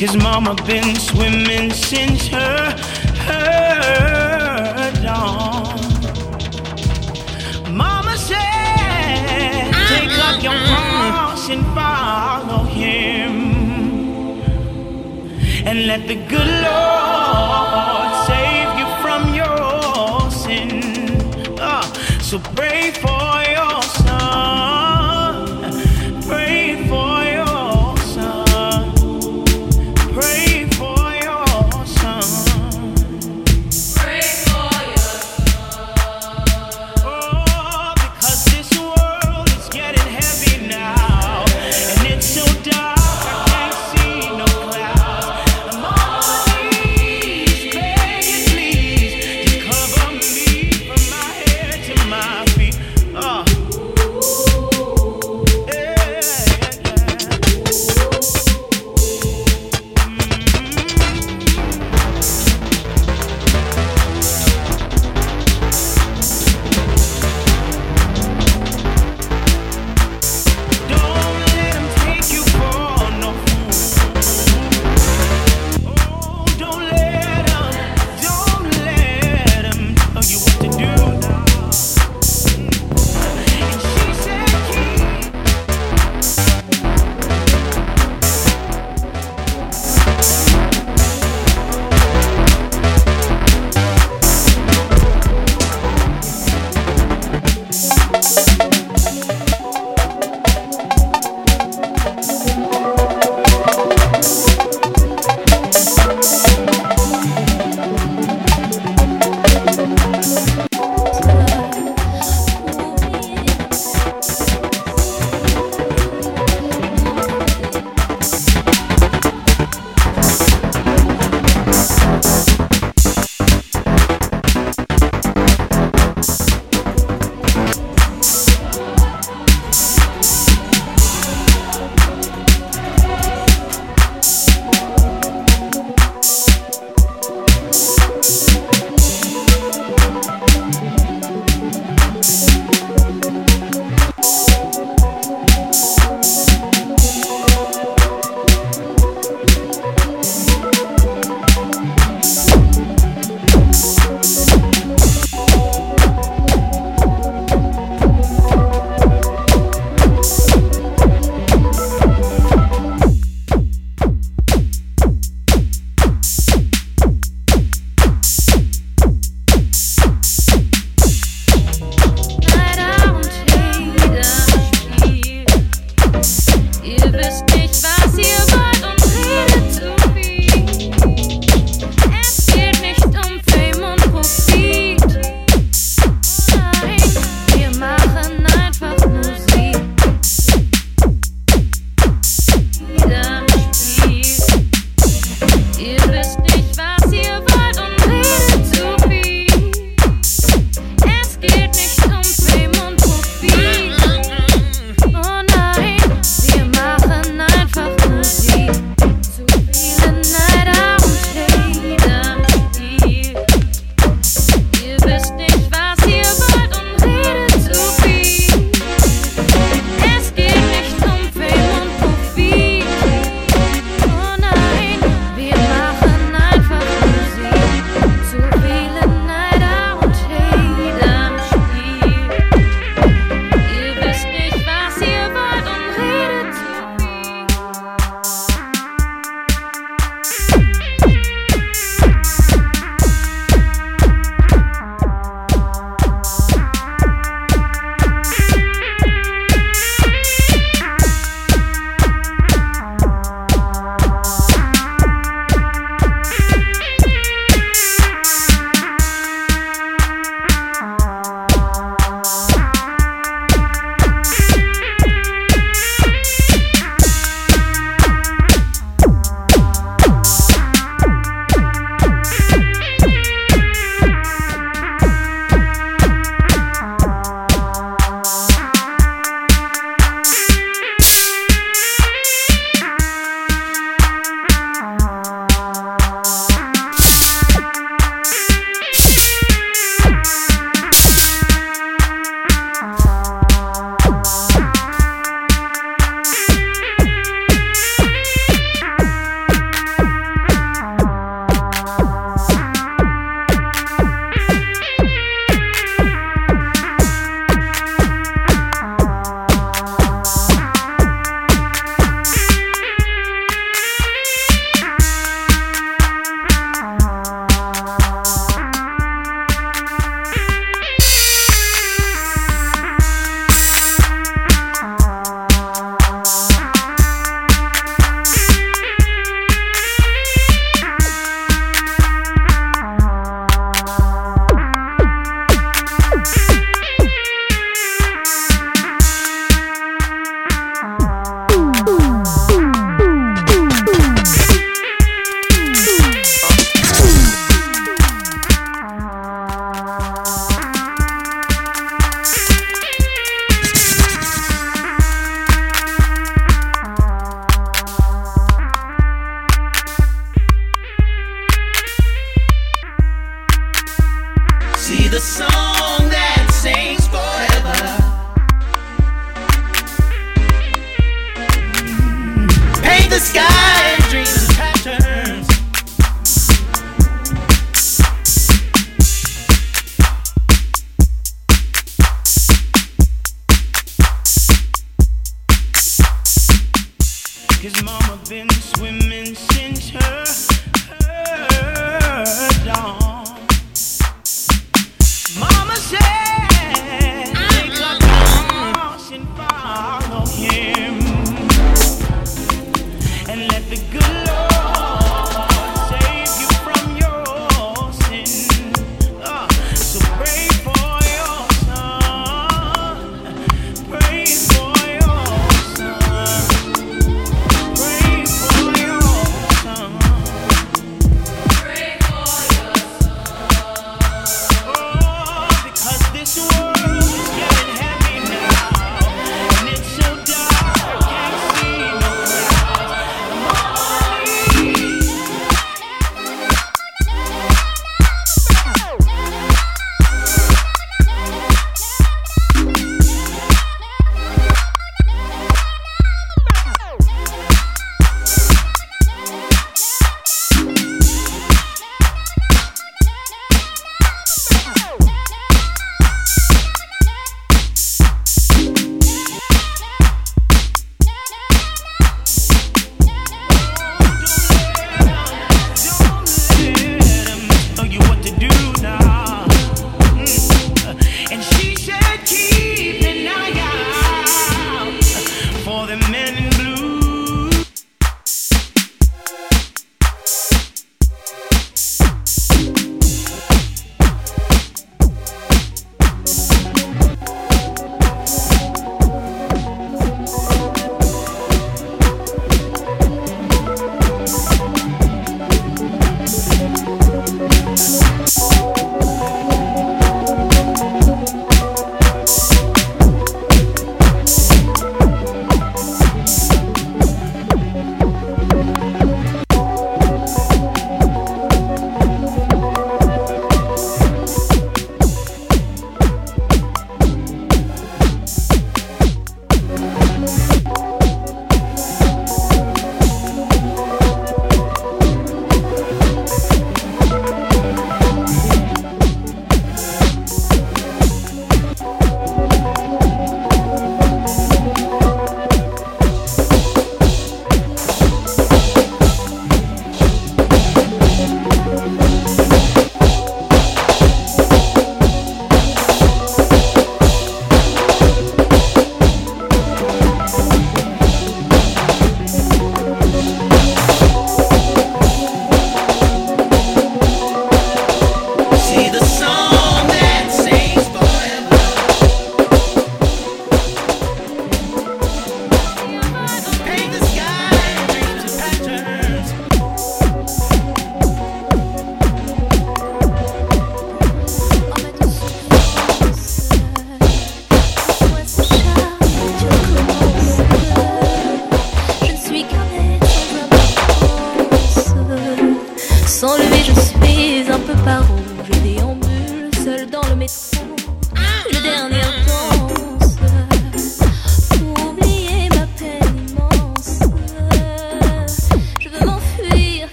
Cause mama been swimming since her, her dawn. Mama said, mm-hmm. take up your mm-hmm. cross and follow him. And let the good Lord sings forever. Paint the sky.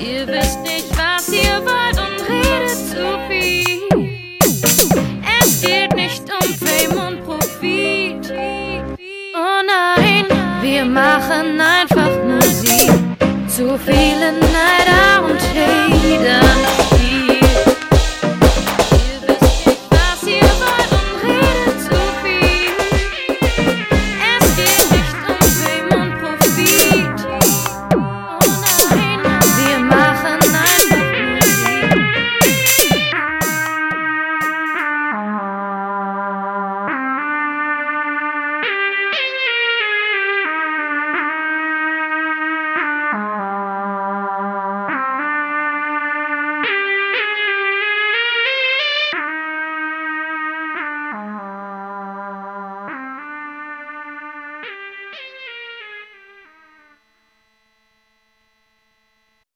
Ihr wisst nicht, was ihr wollt und redet zu viel. Es geht nicht um Fame und Profit. Oh nein, wir machen einfach Musik. Zu viele Neider und Hater.